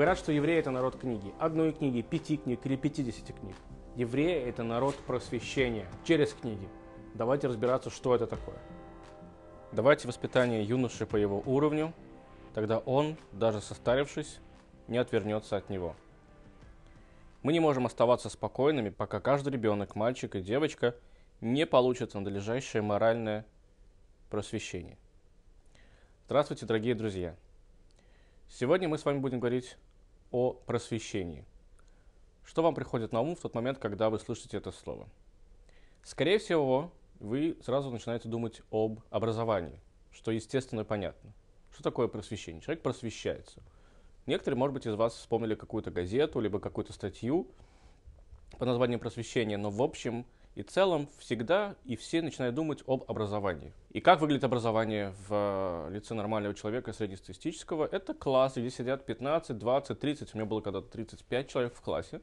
Говорят, что евреи это народ книги. Одной книги, пяти книг или пятидесяти книг. Евреи это народ просвещения через книги. Давайте разбираться, что это такое. Давайте воспитание юноши по его уровню, тогда он, даже состарившись, не отвернется от него. Мы не можем оставаться спокойными, пока каждый ребенок, мальчик и девочка не получат надлежащее моральное просвещение. Здравствуйте, дорогие друзья! Сегодня мы с вами будем говорить о просвещении. Что вам приходит на ум в тот момент, когда вы слышите это слово? Скорее всего, вы сразу начинаете думать об образовании, что естественно и понятно. Что такое просвещение? Человек просвещается – Некоторые, может быть, из вас вспомнили какую-то газету, либо какую-то статью по названию просвещения, но в общем и целом всегда и все начинают думать об образовании. И как выглядит образование в э, лице нормального человека среднестатистического? Это класс, где сидят 15, 20, 30, у меня было когда-то 35 человек в классе.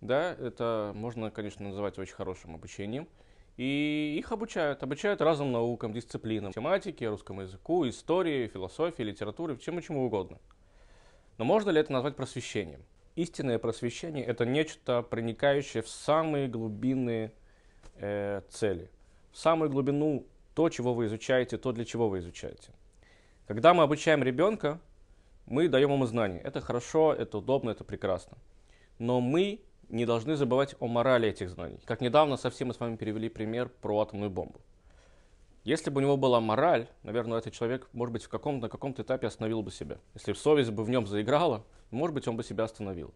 Да, это можно, конечно, называть очень хорошим обучением. И их обучают, обучают разным наукам, дисциплинам, тематике, русскому языку, истории, философии, литературе, чему чему угодно. Но можно ли это назвать просвещением? Истинное просвещение – это нечто, проникающее в самые глубинные э, цели, в самую глубину то, чего вы изучаете, то, для чего вы изучаете. Когда мы обучаем ребенка, мы даем ему знания. Это хорошо, это удобно, это прекрасно. Но мы не должны забывать о морали этих знаний. Как недавно совсем мы с вами перевели пример про атомную бомбу. Если бы у него была мораль, наверное, этот человек, может быть, в каком на каком-то этапе остановил бы себя. Если совесть бы в нем заиграла, может быть, он бы себя остановил.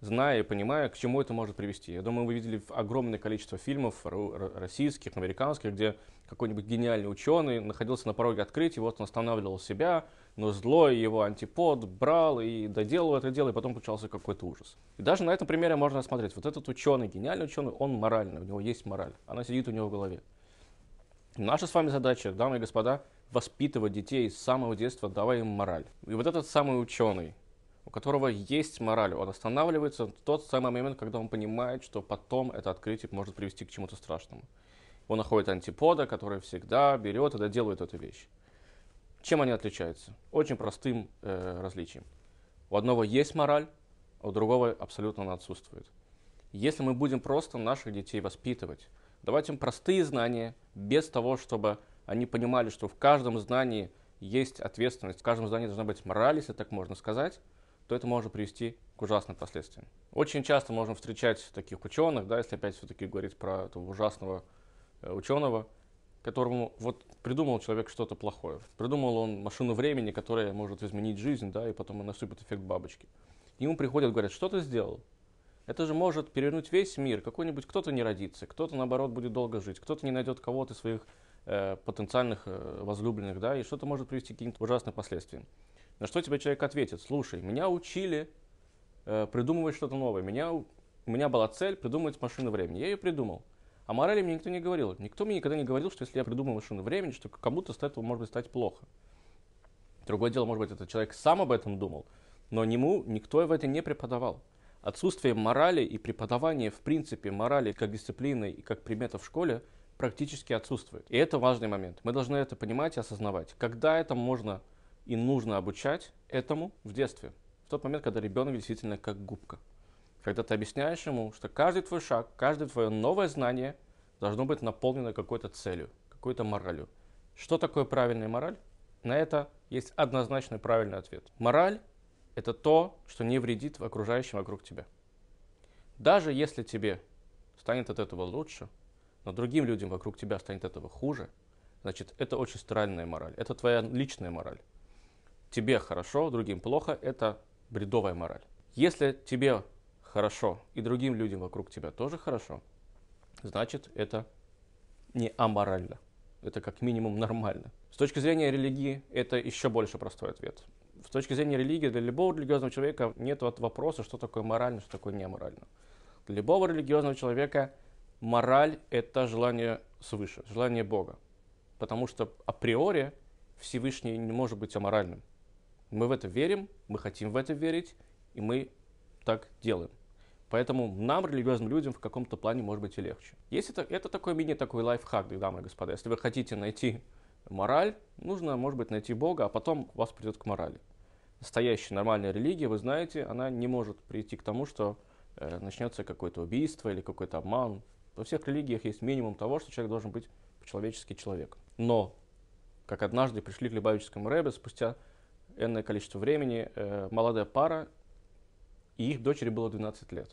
Зная и понимая, к чему это может привести. Я думаю, вы видели огромное количество фильмов российских, американских, где какой-нибудь гениальный ученый находился на пороге открытия, вот он останавливал себя, но злой его антипод брал и доделал это дело, и потом получался какой-то ужас. И даже на этом примере можно смотреть. Вот этот ученый, гениальный ученый, он моральный, у него есть мораль, она сидит у него в голове. Наша с вами задача, дамы и господа, воспитывать детей с самого детства, давая им мораль. И вот этот самый ученый, у которого есть мораль, он останавливается в тот самый момент, когда он понимает, что потом это открытие может привести к чему-то страшному. Он находит антипода, который всегда берет и доделывает эту вещь. Чем они отличаются? Очень простым э, различием. У одного есть мораль, а у другого абсолютно она отсутствует. Если мы будем просто наших детей воспитывать, давать им простые знания, без того, чтобы они понимали, что в каждом знании есть ответственность, в каждом знании должна быть мораль, если так можно сказать, то это может привести к ужасным последствиям. Очень часто можно встречать таких ученых, да, если опять все-таки говорить про этого ужасного э, ученого, которому вот придумал человек что-то плохое. Придумал он машину времени, которая может изменить жизнь, да, и потом наступит эффект бабочки. Ему приходят, говорят, что ты сделал? Это же может перевернуть весь мир. Какой-нибудь кто-то не родится, кто-то, наоборот, будет долго жить, кто-то не найдет кого-то своих э, потенциальных э, возлюбленных, да, и что-то может привести к каким-то ужасным последствиям. На что тебе человек ответит? Слушай, меня учили э, придумывать что-то новое. Меня, у меня была цель придумать машину времени. Я ее придумал. А морали мне никто не говорил. Никто мне никогда не говорил, что если я придумал машину времени, что кому-то с этого может быть стать плохо. Другое дело, может быть, этот человек сам об этом думал, но ему никто в это не преподавал. Отсутствие морали и преподавание, в принципе, морали как дисциплины и как предмета в школе практически отсутствует. И это важный момент. Мы должны это понимать и осознавать. Когда это можно и нужно обучать этому в детстве. В тот момент, когда ребенок действительно как губка. Когда ты объясняешь ему, что каждый твой шаг, каждое твое новое знание должно быть наполнено какой-то целью, какой-то моралью. Что такое правильная мораль? На это есть однозначный правильный ответ. Мораль это то, что не вредит окружающим вокруг тебя. Даже если тебе станет от этого лучше, но другим людям вокруг тебя станет от этого хуже, значит, это очень странная мораль. Это твоя личная мораль. Тебе хорошо, другим плохо, это бредовая мораль. Если тебе хорошо и другим людям вокруг тебя тоже хорошо, значит, это не аморально. Это как минимум нормально. С точки зрения религии, это еще больше простой ответ с точки зрения религии, для любого религиозного человека нет вот вопроса, что такое морально, что такое неморально. Для любого религиозного человека мораль – это желание свыше, желание Бога. Потому что априори Всевышний не может быть аморальным. Мы в это верим, мы хотим в это верить, и мы так делаем. Поэтому нам, религиозным людям, в каком-то плане может быть и легче. Есть это, это такой мини такой лайфхак, дамы и господа. Если вы хотите найти мораль, нужно, может быть, найти Бога, а потом вас придет к морали. настоящая нормальная религия, вы знаете, она не может прийти к тому, что э, начнется какое-то убийство или какой-то обман. Во всех религиях есть минимум того, что человек должен быть по-человечески человек. Но, как однажды пришли к Любавическому Рэбе, спустя энное количество времени, э, молодая пара, и их дочери было 12 лет.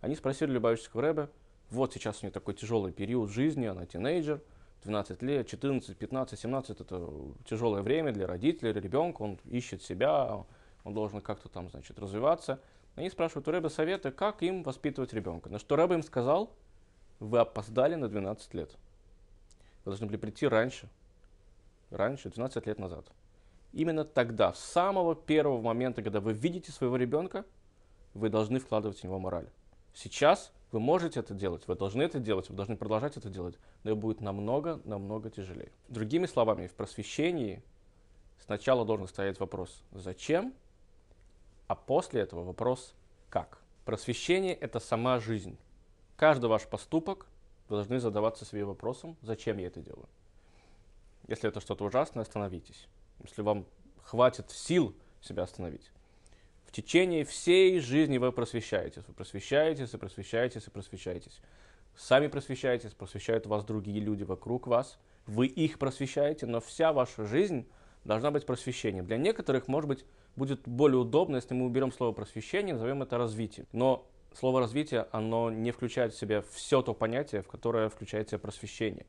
Они спросили Любавического Рэбе, вот сейчас у нее такой тяжелый период жизни, она тинейджер, 12 лет, 14, 15, 17 это тяжелое время для родителей, для ребенка, он ищет себя, он должен как-то там, значит, развиваться. Они спрашивают у Рэба совета, как им воспитывать ребенка. На что Рэба им сказал, вы опоздали на 12 лет. Вы должны были прийти раньше, раньше, 12 лет назад. Именно тогда, с самого первого момента, когда вы видите своего ребенка, вы должны вкладывать в него мораль. Сейчас вы можете это делать, вы должны это делать, вы должны продолжать это делать, но это будет намного, намного тяжелее. Другими словами, в просвещении сначала должен стоять вопрос «зачем?», а после этого вопрос «как?». Просвещение – это сама жизнь. Каждый ваш поступок вы должны задаваться себе вопросом «зачем я это делаю?». Если это что-то ужасное, остановитесь. Если вам хватит сил себя остановить, в течение всей жизни вы просвещаетесь. Вы просвещаетесь и просвещаетесь и просвещаетесь. Сами просвещаетесь, просвещают вас другие люди вокруг вас. Вы их просвещаете, но вся ваша жизнь должна быть просвещением. Для некоторых, может быть, будет более удобно, если мы уберем слово просвещение, назовем это развитие. Но слово развитие, оно не включает в себя все то понятие, в которое включает в себя просвещение.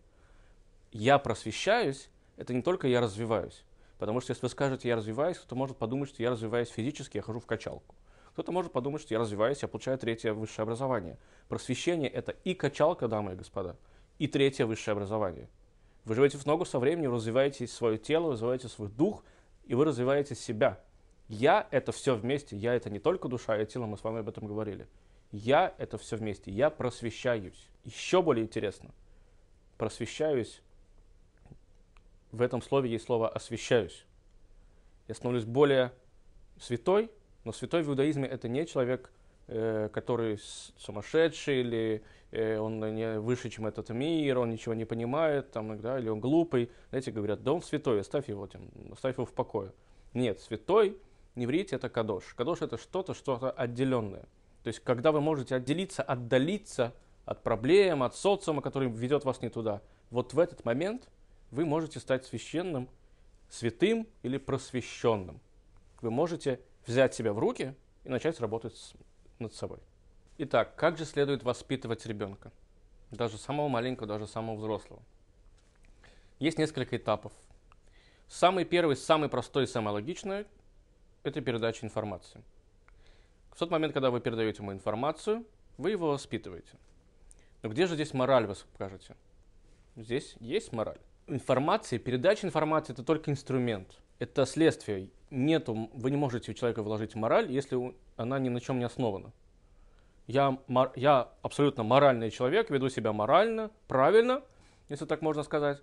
Я просвещаюсь, это не только я развиваюсь. Потому что если вы скажете, я развиваюсь, кто-то может подумать, что я развиваюсь физически, я хожу в качалку. Кто-то может подумать, что я развиваюсь, я получаю третье высшее образование. Просвещение – это и качалка, дамы и господа, и третье высшее образование. Вы живете в ногу со временем, развиваете свое тело, развиваете свой дух, и вы развиваете себя. Я – это все вместе. Я – это не только душа и тело, мы с вами об этом говорили. Я – это все вместе. Я просвещаюсь. Еще более интересно. Просвещаюсь в этом слове есть слово «освящаюсь». Я становлюсь более святой, но святой в иудаизме это не человек, э, который сумасшедший или э, он не выше, чем этот мир, он ничего не понимает, там, да, или он глупый. Знаете, говорят, да он святой, оставь его, там, оставь его в покое. Нет, святой, не врите, это кадош. Кадош это что-то, что-то отделенное. То есть, когда вы можете отделиться, отдалиться от проблем, от социума, который ведет вас не туда, вот в этот момент – вы можете стать священным, святым или просвещенным. Вы можете взять себя в руки и начать работать с, над собой. Итак, как же следует воспитывать ребенка? Даже самого маленького, даже самого взрослого. Есть несколько этапов. Самый первый, самый простой и самый логичный – это передача информации. В тот момент, когда вы передаете ему информацию, вы его воспитываете. Но где же здесь мораль, вы скажете? Здесь есть мораль информации, передача информации – это только инструмент. Это следствие. Нету, вы не можете у человека вложить мораль, если она ни на чем не основана. Я, я абсолютно моральный человек, веду себя морально, правильно, если так можно сказать.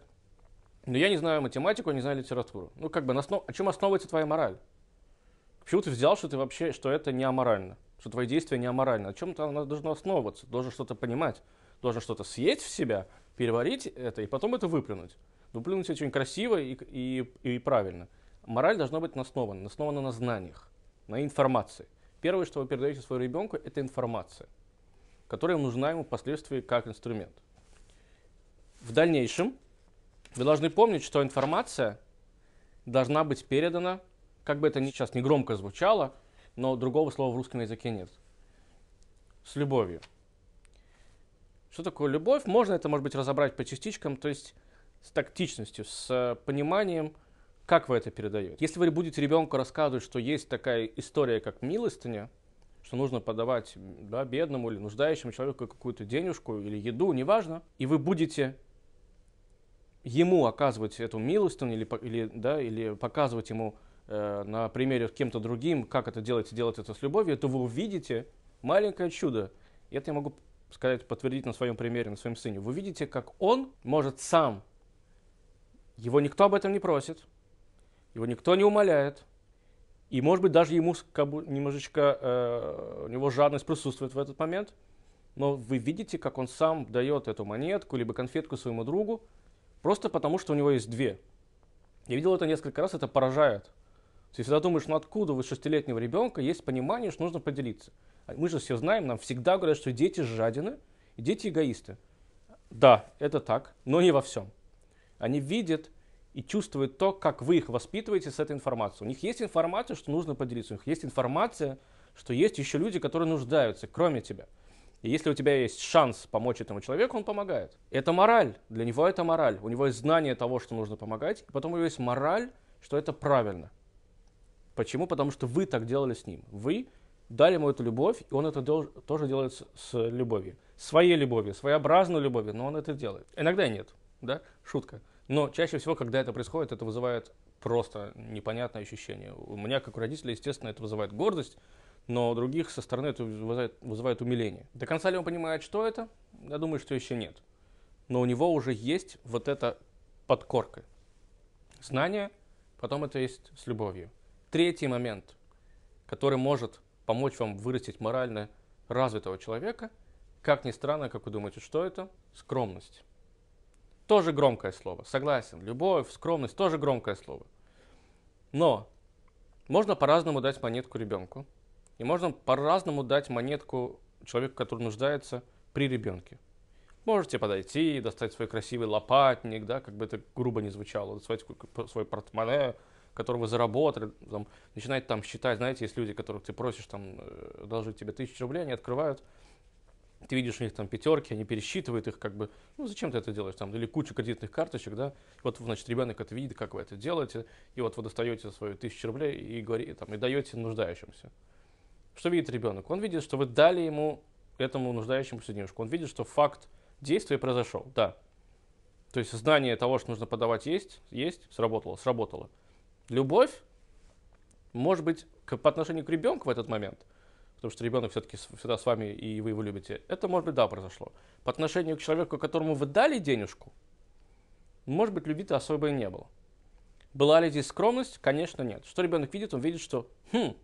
Но я не знаю математику, не знаю литературу. Ну, как бы, на основ... о чем основывается твоя мораль? Почему ты взял, что ты вообще, что это не аморально? Что твои действия не аморальны? О чем-то оно должно основываться, должен что-то понимать, должен что-то съесть в себя, переварить это и потом это выплюнуть. Выплюнуть очень красиво и, и, и правильно. Мораль должна быть основана, основана на знаниях, на информации. Первое, что вы передаете своему ребенку, это информация, которая нужна ему впоследствии как инструмент. В дальнейшем вы должны помнить, что информация должна быть передана, как бы это сейчас не громко звучало, но другого слова в русском языке нет, с любовью. Что такое любовь? Можно это, может быть, разобрать по частичкам, то есть с тактичностью, с пониманием, как вы это передаете. Если вы будете ребенку рассказывать, что есть такая история, как милостыня, что нужно подавать да, бедному или нуждающему человеку какую-то денежку или еду, неважно, и вы будете ему оказывать эту милостыню или, или, да, или показывать ему э, на примере с кем-то другим, как это делать делать это с любовью, то вы увидите маленькое чудо. И это я могу сказать, подтвердить на своем примере, на своем сыне. Вы видите, как он может сам, его никто об этом не просит, его никто не умоляет, и, может быть, даже ему как бы, немножечко, э, у него жадность присутствует в этот момент, но вы видите, как он сам дает эту монетку, либо конфетку своему другу, просто потому, что у него есть две. Я видел это несколько раз, это поражает. Ты всегда думаешь, ну откуда у шестилетнего ребенка есть понимание, что нужно поделиться? А мы же все знаем, нам всегда говорят, что дети жадины и дети эгоисты. Да, это так, но не во всем. Они видят и чувствуют то, как вы их воспитываете с этой информацией. У них есть информация, что нужно поделиться. У них есть информация, что есть еще люди, которые нуждаются, кроме тебя. И если у тебя есть шанс помочь этому человеку, он помогает. Это мораль. Для него это мораль. У него есть знание того, что нужно помогать, и потом у него есть мораль, что это правильно. Почему? Потому что вы так делали с ним. Вы дали ему эту любовь, и он это тоже делает с, любовью. Своей любовью, своеобразной любовью, но он это делает. Иногда нет, да? Шутка. Но чаще всего, когда это происходит, это вызывает просто непонятное ощущение. У меня, как у родителя, естественно, это вызывает гордость, но у других со стороны это вызывает, вызывает умиление. До конца ли он понимает, что это? Я думаю, что еще нет. Но у него уже есть вот эта подкорка. Знание, потом это есть с любовью. Третий момент, который может помочь вам вырастить морально развитого человека, как ни странно, как вы думаете, что это? Скромность. Тоже громкое слово, согласен. Любовь, скромность, тоже громкое слово. Но можно по-разному дать монетку ребенку. И можно по-разному дать монетку человеку, который нуждается при ребенке. Можете подойти, достать свой красивый лопатник, да, как бы это грубо не звучало, достать свой портмоне, который вы заработали, там, начинать там считать, знаете, есть люди, которых ты просишь там э, должить тебе тысячу рублей, они открывают, ты видишь у них там пятерки, они пересчитывают их, как бы, ну зачем ты это делаешь, там, или кучу кредитных карточек, да, вот, значит, ребенок это видит, как вы это делаете, и вот вы достаете свою тысячу рублей и, говори, там, и даете нуждающимся. Что видит ребенок? Он видит, что вы дали ему, этому нуждающемуся денежку. Он видит, что факт действия произошел. Да. То есть знание того, что нужно подавать, есть, есть, сработало, сработало. Любовь может быть к, по отношению к ребенку в этот момент, потому что ребенок все-таки всегда с вами, и вы его любите, это может быть, да, произошло. По отношению к человеку, которому вы дали денежку, может быть, любви-то особо и не было. Была ли здесь скромность? Конечно, нет. Что ребенок видит? Он видит, что, хм,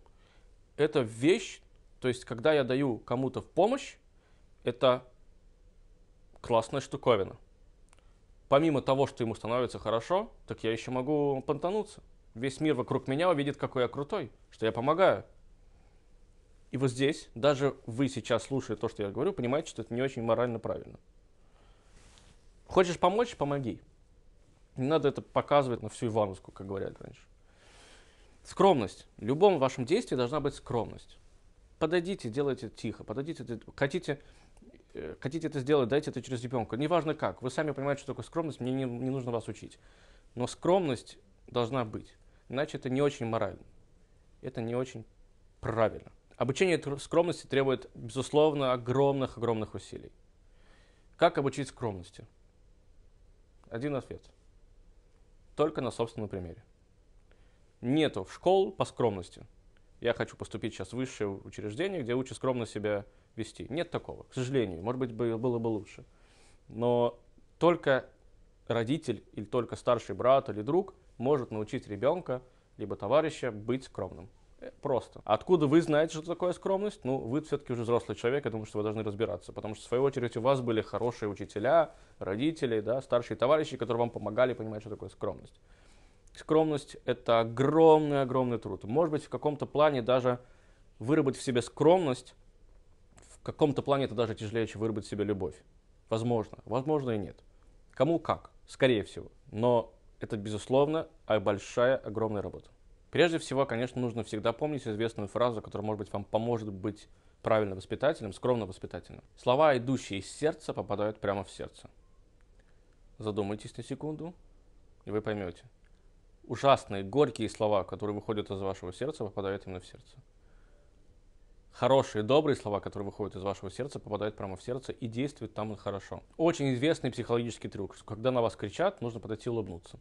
это вещь, то есть когда я даю кому-то в помощь, это классная штуковина. Помимо того, что ему становится хорошо, так я еще могу понтануться. Весь мир вокруг меня увидит, какой я крутой, что я помогаю. И вот здесь, даже вы сейчас, слушая то, что я говорю, понимаете, что это не очень морально правильно. Хочешь помочь – помоги. Не надо это показывать на всю Ивановскую, как говорят раньше. Скромность. В любом вашем действии должна быть скромность. Подойдите, делайте тихо. Подойдите, хотите, э, хотите это сделать, дайте это через ребенка. Неважно как. Вы сами понимаете, что такое скромность, мне не, не нужно вас учить. Но скромность должна быть. Иначе это не очень морально. Это не очень правильно. Обучение скромности требует, безусловно, огромных-огромных усилий. Как обучить скромности? Один ответ. Только на собственном примере нету в школ по скромности. Я хочу поступить сейчас в высшее учреждение, где учат скромно себя вести. Нет такого, к сожалению. Может быть, было бы лучше. Но только родитель или только старший брат или друг может научить ребенка либо товарища быть скромным. Просто. Откуда вы знаете, что такое скромность? Ну, вы все-таки уже взрослый человек, я думаю, что вы должны разбираться. Потому что, в свою очередь, у вас были хорошие учителя, родители, да, старшие товарищи, которые вам помогали понимать, что такое скромность. Скромность – это огромный-огромный труд. Может быть, в каком-то плане даже выработать в себе скромность, в каком-то плане это даже тяжелее, чем выработать в себе любовь. Возможно, возможно и нет. Кому как, скорее всего. Но это, безусловно, большая, огромная работа. Прежде всего, конечно, нужно всегда помнить известную фразу, которая, может быть, вам поможет быть правильно воспитателем, скромно воспитательным. Слова, идущие из сердца, попадают прямо в сердце. Задумайтесь на секунду, и вы поймете ужасные, горькие слова, которые выходят из вашего сердца, попадают именно в сердце. Хорошие, добрые слова, которые выходят из вашего сердца, попадают прямо в сердце и действуют там хорошо. Очень известный психологический трюк, когда на вас кричат, нужно подойти и улыбнуться.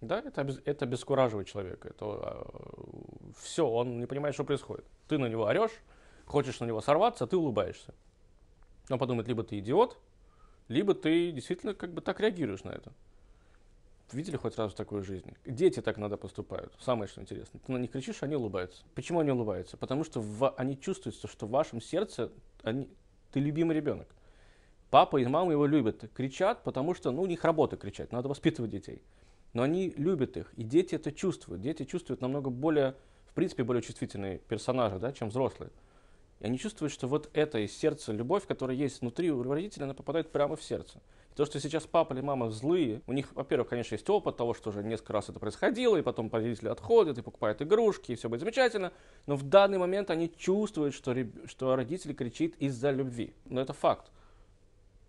Да, это, это обескураживает человека. Это э, все, он не понимает, что происходит. Ты на него орешь, хочешь на него сорваться, а ты улыбаешься. Он подумает, либо ты идиот, либо ты действительно как бы так реагируешь на это видели хоть раз в такой жизни? Дети так надо поступают. Самое что интересно. Ты на них кричишь, они улыбаются. Почему они улыбаются? Потому что в, они чувствуют, что в вашем сердце они, ты любимый ребенок. Папа и мама его любят. Кричат, потому что ну, у них работа кричать. Надо воспитывать детей. Но они любят их, и дети это чувствуют. Дети чувствуют намного более, в принципе, более чувствительные персонажи, да, чем взрослые. И они чувствуют, что вот это из сердца любовь, которая есть внутри у родителей, она попадает прямо в сердце. И то, что сейчас папа или мама злые, у них, во-первых, конечно, есть опыт того, что уже несколько раз это происходило, и потом родители отходят и покупают игрушки, и все будет замечательно. Но в данный момент они чувствуют, что, что родитель кричит из-за любви. Но это факт.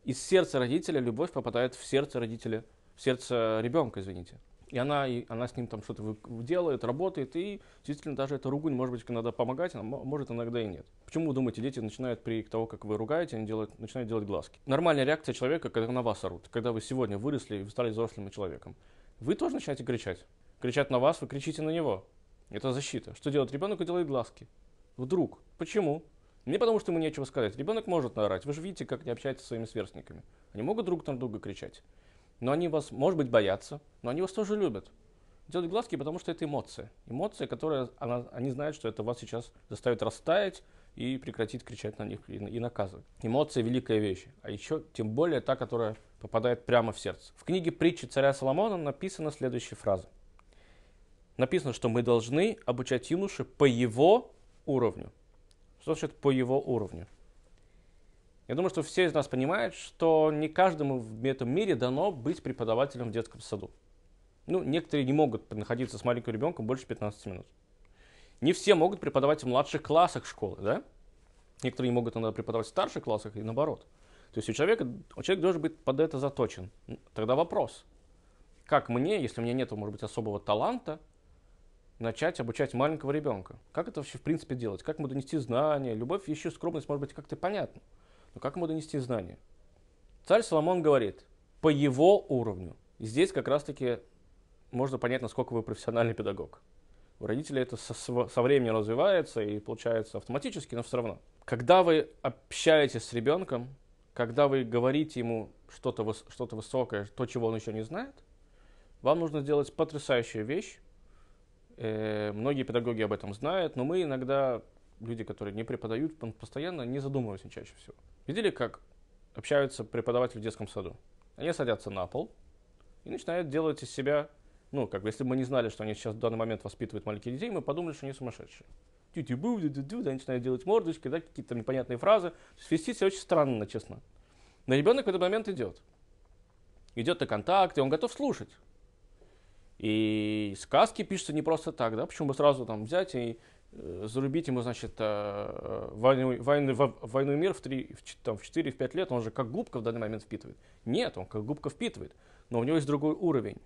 Из сердца родителя любовь попадает в сердце родителя, сердце ребенка, извините и она, и она с ним там что-то делает, работает, и действительно даже эта ругань, может быть, иногда помогать, а может иногда и нет. Почему вы думаете, дети начинают при того, как вы ругаете, они делают, начинают делать глазки? Нормальная реакция человека, когда на вас орут, когда вы сегодня выросли и стали взрослым человеком. Вы тоже начинаете кричать. Кричат на вас, вы кричите на него. Это защита. Что делает ребенок? И делает глазки. Вдруг. Почему? Не потому, что ему нечего сказать. Ребенок может наорать. Вы же видите, как они общаются со своими сверстниками. Они могут друг на друга кричать но они вас, может быть, боятся, но они вас тоже любят. Делают глазки, потому что это эмоция. Эмоция, которая, она, они знают, что это вас сейчас заставит растаять и прекратить кричать на них и, и наказывать. Эмоция – великая вещь, а еще тем более та, которая попадает прямо в сердце. В книге притчи царя Соломона написана следующая фраза. Написано, что мы должны обучать юноши по его уровню. Что значит по его уровню? Я думаю, что все из нас понимают, что не каждому в этом мире дано быть преподавателем в детском саду. Ну, некоторые не могут находиться с маленьким ребенком больше 15 минут. Не все могут преподавать в младших классах школы, да? Некоторые не могут иногда преподавать в старших классах и наоборот. То есть у человека, у человека должен быть под это заточен. Тогда вопрос, как мне, если у меня нет, может быть, особого таланта, начать обучать маленького ребенка? Как это вообще в принципе делать? Как ему донести знания? Любовь, еще скромность, может быть, как-то понятно. Но как ему донести знания? Царь Соломон говорит, по его уровню. И здесь как раз-таки можно понять, насколько вы профессиональный педагог. У родителей это со, со временем развивается и получается автоматически, но все равно. Когда вы общаетесь с ребенком, когда вы говорите ему что-то что высокое, то, чего он еще не знает, вам нужно сделать потрясающую вещь. Э, многие педагоги об этом знают, но мы иногда, люди, которые не преподают, постоянно не задумываемся чаще всего. Видели, как общаются преподаватели в детском саду? Они садятся на пол и начинают делать из себя, ну, как бы, если бы мы не знали, что они сейчас в данный момент воспитывают маленьких детей, мы подумали, что они сумасшедшие. Тю-тю-бу, ду-ду-ду, они начинают делать мордочки, да, какие-то непонятные фразы. То есть вести себя очень странно, честно. Но ребенок в этот момент идет. Идет на контакт, и он готов слушать. И сказки пишутся не просто так, да, почему бы сразу там взять и зарубить ему, значит, э, войну, войну, войну и мир в, 3, в, там, в 4-5 лет, он же как губка в данный момент впитывает. Нет, он как губка впитывает, но у него есть другой уровень.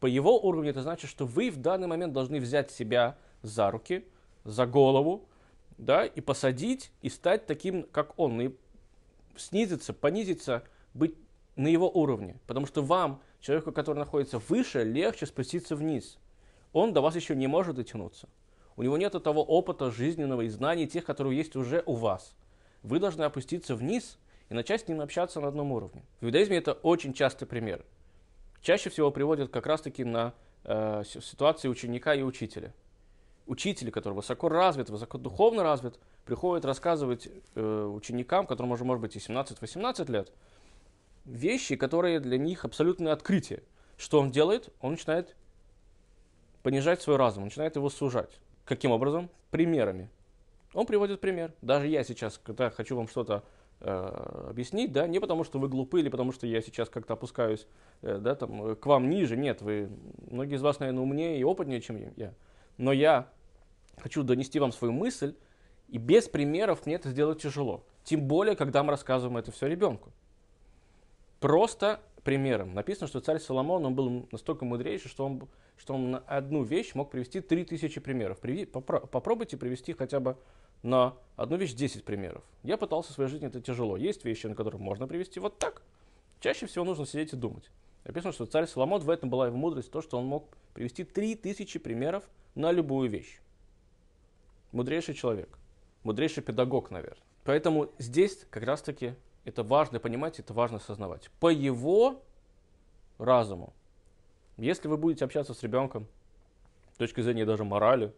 По его уровню это значит, что вы в данный момент должны взять себя за руки, за голову, да, и посадить, и стать таким, как он, и снизиться, понизиться, быть на его уровне. Потому что вам, человеку, который находится выше, легче спуститься вниз. Он до вас еще не может дотянуться. У него нет того опыта жизненного и знаний, тех, которые есть уже у вас. Вы должны опуститься вниз и начать с ним общаться на одном уровне. В иудаизме это очень частый пример. Чаще всего приводят как раз-таки на э, ситуации ученика и учителя. Учитель, который высоко развит, высоко духовно развит, приходит рассказывать э, ученикам, которым уже может быть и 17-18 лет, вещи, которые для них абсолютное открытие. Что он делает? Он начинает понижать свой разум, начинает его сужать. Каким образом? Примерами. Он приводит пример. Даже я сейчас, когда хочу вам что-то э, объяснить, да, не потому что вы глупы или потому что я сейчас как-то опускаюсь э, да, там, к вам ниже, нет, вы, многие из вас, наверное, умнее и опытнее, чем я. Но я хочу донести вам свою мысль, и без примеров мне это сделать тяжело. Тем более, когда мы рассказываем это все ребенку. Просто примером. Написано, что царь Соломон, он был настолько мудрейший, что он, что он на одну вещь мог привести 3000 примеров. Приви, попро, попробуйте привести хотя бы на одну вещь 10 примеров. Я пытался в своей жизни, это тяжело. Есть вещи, на которые можно привести вот так. Чаще всего нужно сидеть и думать. Написано, что царь Соломон, в этом была его мудрость, то, что он мог привести 3000 примеров на любую вещь. Мудрейший человек. Мудрейший педагог, наверное. Поэтому здесь как раз-таки это важно понимать, это важно осознавать. По его разуму. Если вы будете общаться с ребенком с точки зрения даже морали,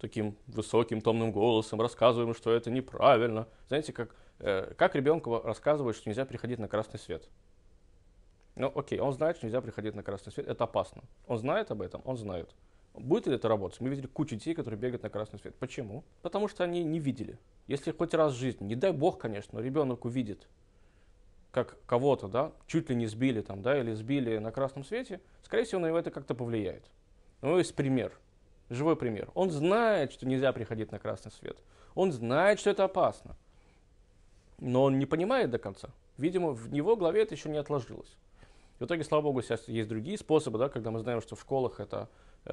таким высоким томным голосом, рассказываем, что это неправильно. Знаете, как, э, как ребенку рассказывать, что нельзя приходить на красный свет? Ну, окей, он знает, что нельзя приходить на красный свет, это опасно. Он знает об этом, он знает. Будет ли это работать? Мы видели кучу детей, которые бегают на красный свет. Почему? Потому что они не видели. Если хоть раз в жизни, не дай бог, конечно, но ребенок увидит, как кого-то, да, чуть ли не сбили там, да, или сбили на красном свете, скорее всего, на него это как-то повлияет. У него есть пример, живой пример. Он знает, что нельзя приходить на красный свет. Он знает, что это опасно. Но он не понимает до конца. Видимо, в его голове это еще не отложилось. В итоге, слава богу, сейчас есть другие способы, да, когда мы знаем, что в школах это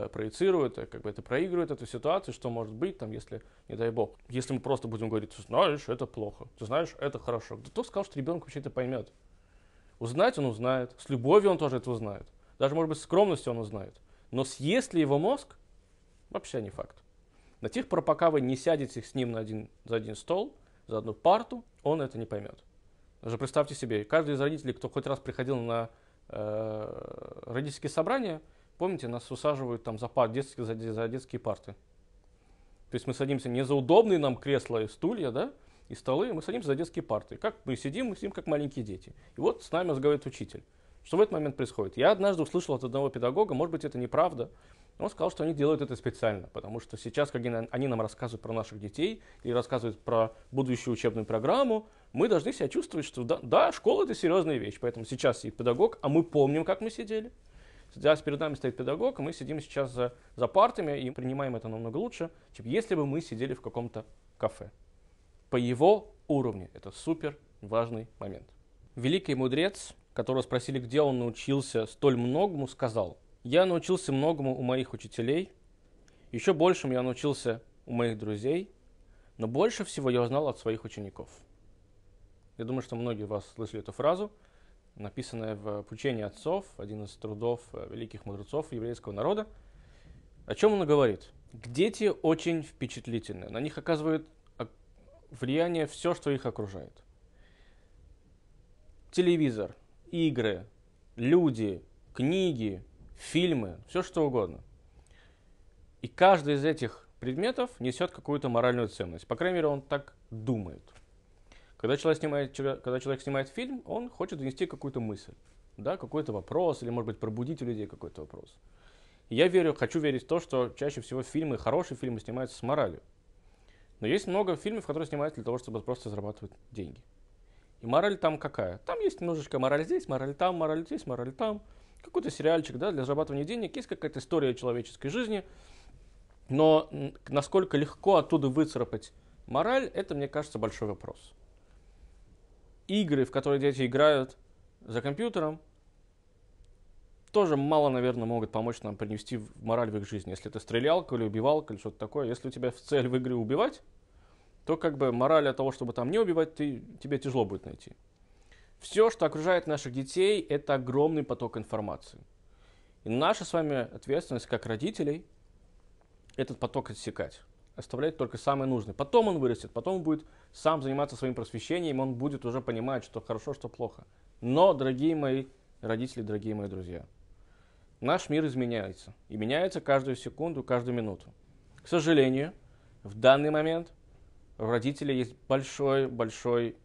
проецирует, э, как бы это проигрывает эту ситуацию, что может быть, там, если, не дай бог, если мы просто будем говорить, ты знаешь, это плохо, ты знаешь, это хорошо. Кто сказал, что ребенок вообще это поймет? Узнать он узнает, с любовью он тоже это узнает. Даже, может быть, с скромностью он узнает. Но съест ли его мозг, вообще не факт. До тех пор, пока вы не сядете с ним на один, за один стол, за одну парту, он это не поймет. Даже представьте себе, каждый из родителей, кто хоть раз приходил на э, родительские собрания, помните, нас усаживают там за, детские, за, за детские парты. То есть мы садимся не за удобные нам кресла и стулья, да, и столы, мы садимся за детские парты. Как мы сидим, мы сидим как маленькие дети. И вот с нами разговаривает учитель. Что в этот момент происходит? Я однажды услышал от одного педагога, может быть, это неправда, он сказал, что они делают это специально, потому что сейчас, когда они нам рассказывают про наших детей и рассказывают про будущую учебную программу, мы должны себя чувствовать, что да, да, школа это серьезная вещь, поэтому сейчас сидит педагог, а мы помним, как мы сидели. Сейчас перед нами стоит педагог, а мы сидим сейчас за, за партами и принимаем это намного лучше, чем если бы мы сидели в каком-то кафе. По его уровню это супер важный момент. Великий мудрец, которого спросили, где он научился столь многому, сказал – я научился многому у моих учителей, еще большему я научился у моих друзей, но больше всего я узнал от своих учеников. Я думаю, что многие из вас слышали эту фразу, написанная в «Учении отцов», один из трудов э, великих мудрецов еврейского народа. О чем он говорит? Дети очень впечатлительны, на них оказывает влияние все, что их окружает. Телевизор, игры, люди, книги, фильмы, все что угодно. И каждый из этих предметов несет какую-то моральную ценность. По крайней мере, он так думает. Когда человек снимает, когда человек снимает фильм, он хочет донести какую-то мысль, да, какой-то вопрос, или, может быть, пробудить у людей какой-то вопрос. Я верю, хочу верить в то, что чаще всего фильмы, хорошие фильмы снимаются с моралью. Но есть много фильмов, которые снимают для того, чтобы просто зарабатывать деньги. И мораль там какая? Там есть немножечко мораль здесь, мораль там, мораль здесь, мораль там какой-то сериальчик, да, для зарабатывания денег, есть какая-то история человеческой жизни, но насколько легко оттуда выцарапать мораль, это, мне кажется, большой вопрос. Игры, в которые дети играют за компьютером, тоже мало, наверное, могут помочь нам принести мораль в их жизнь. Если это стрелялка или убивалка или что-то такое, если у тебя в цель в игре убивать, то как бы мораль от того, чтобы там не убивать, ты, тебе тяжело будет найти. Все, что окружает наших детей, это огромный поток информации. И наша с вами ответственность как родителей этот поток отсекать, оставлять только самое нужное. Потом он вырастет, потом он будет сам заниматься своим просвещением, он будет уже понимать, что хорошо, что плохо. Но, дорогие мои родители, дорогие мои друзья, наш мир изменяется. И меняется каждую секунду, каждую минуту. К сожалению, в данный момент у родителей есть большой, большой,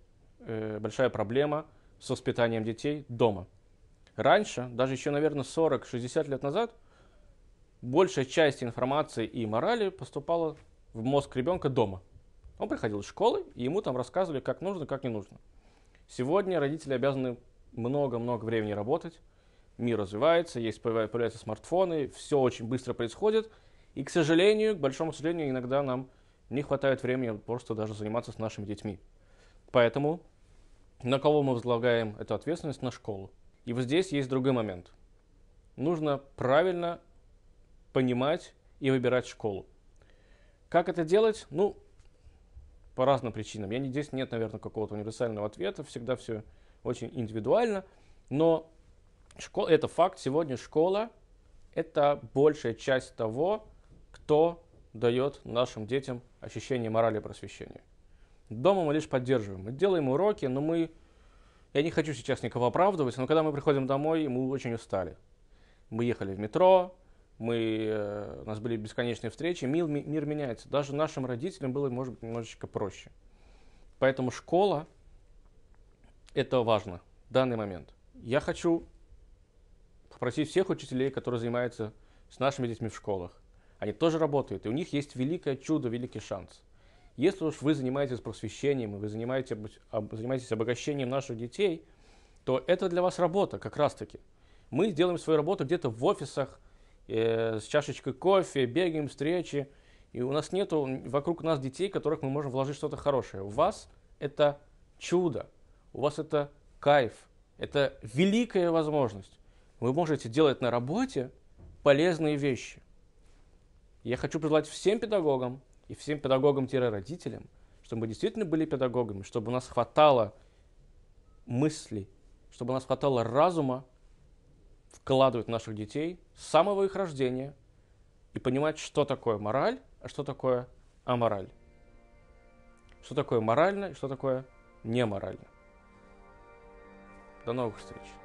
э, большая проблема – с воспитанием детей дома. Раньше, даже еще, наверное, 40-60 лет назад, большая часть информации и морали поступала в мозг ребенка дома. Он приходил из школы, и ему там рассказывали, как нужно, как не нужно. Сегодня родители обязаны много-много времени работать, мир развивается, есть, появляются смартфоны, все очень быстро происходит, и, к сожалению, к большому сожалению, иногда нам не хватает времени просто даже заниматься с нашими детьми. Поэтому на кого мы возлагаем эту ответственность? На школу. И вот здесь есть другой момент. Нужно правильно понимать и выбирать школу. Как это делать? Ну, по разным причинам. Я здесь нет, наверное, какого-то универсального ответа. Всегда все очень индивидуально. Но школа, это факт. Сегодня школа – это большая часть того, кто дает нашим детям ощущение морали и просвещения. Дома мы лишь поддерживаем. Мы делаем уроки, но мы... Я не хочу сейчас никого оправдывать, но когда мы приходим домой, мы очень устали. Мы ехали в метро, мы, э, у нас были бесконечные встречи, мир, мир меняется. Даже нашим родителям было, может быть, немножечко проще. Поэтому школа – это важно в данный момент. Я хочу попросить всех учителей, которые занимаются с нашими детьми в школах. Они тоже работают, и у них есть великое чудо, великий шанс. Если уж вы занимаетесь просвещением, и вы занимаетесь, занимаетесь обогащением наших детей, то это для вас работа как раз-таки. Мы сделаем свою работу где-то в офисах, с чашечкой кофе, бегаем, встречи, и у нас нету вокруг нас детей, которых мы можем вложить что-то хорошее. У вас это чудо, у вас это кайф, это великая возможность. Вы можете делать на работе полезные вещи. Я хочу пожелать всем педагогам и всем педагогам-родителям, чтобы мы действительно были педагогами, чтобы у нас хватало мыслей, чтобы у нас хватало разума вкладывать в наших детей с самого их рождения и понимать, что такое мораль, а что такое амораль. Что такое морально и что такое неморально. До новых встреч.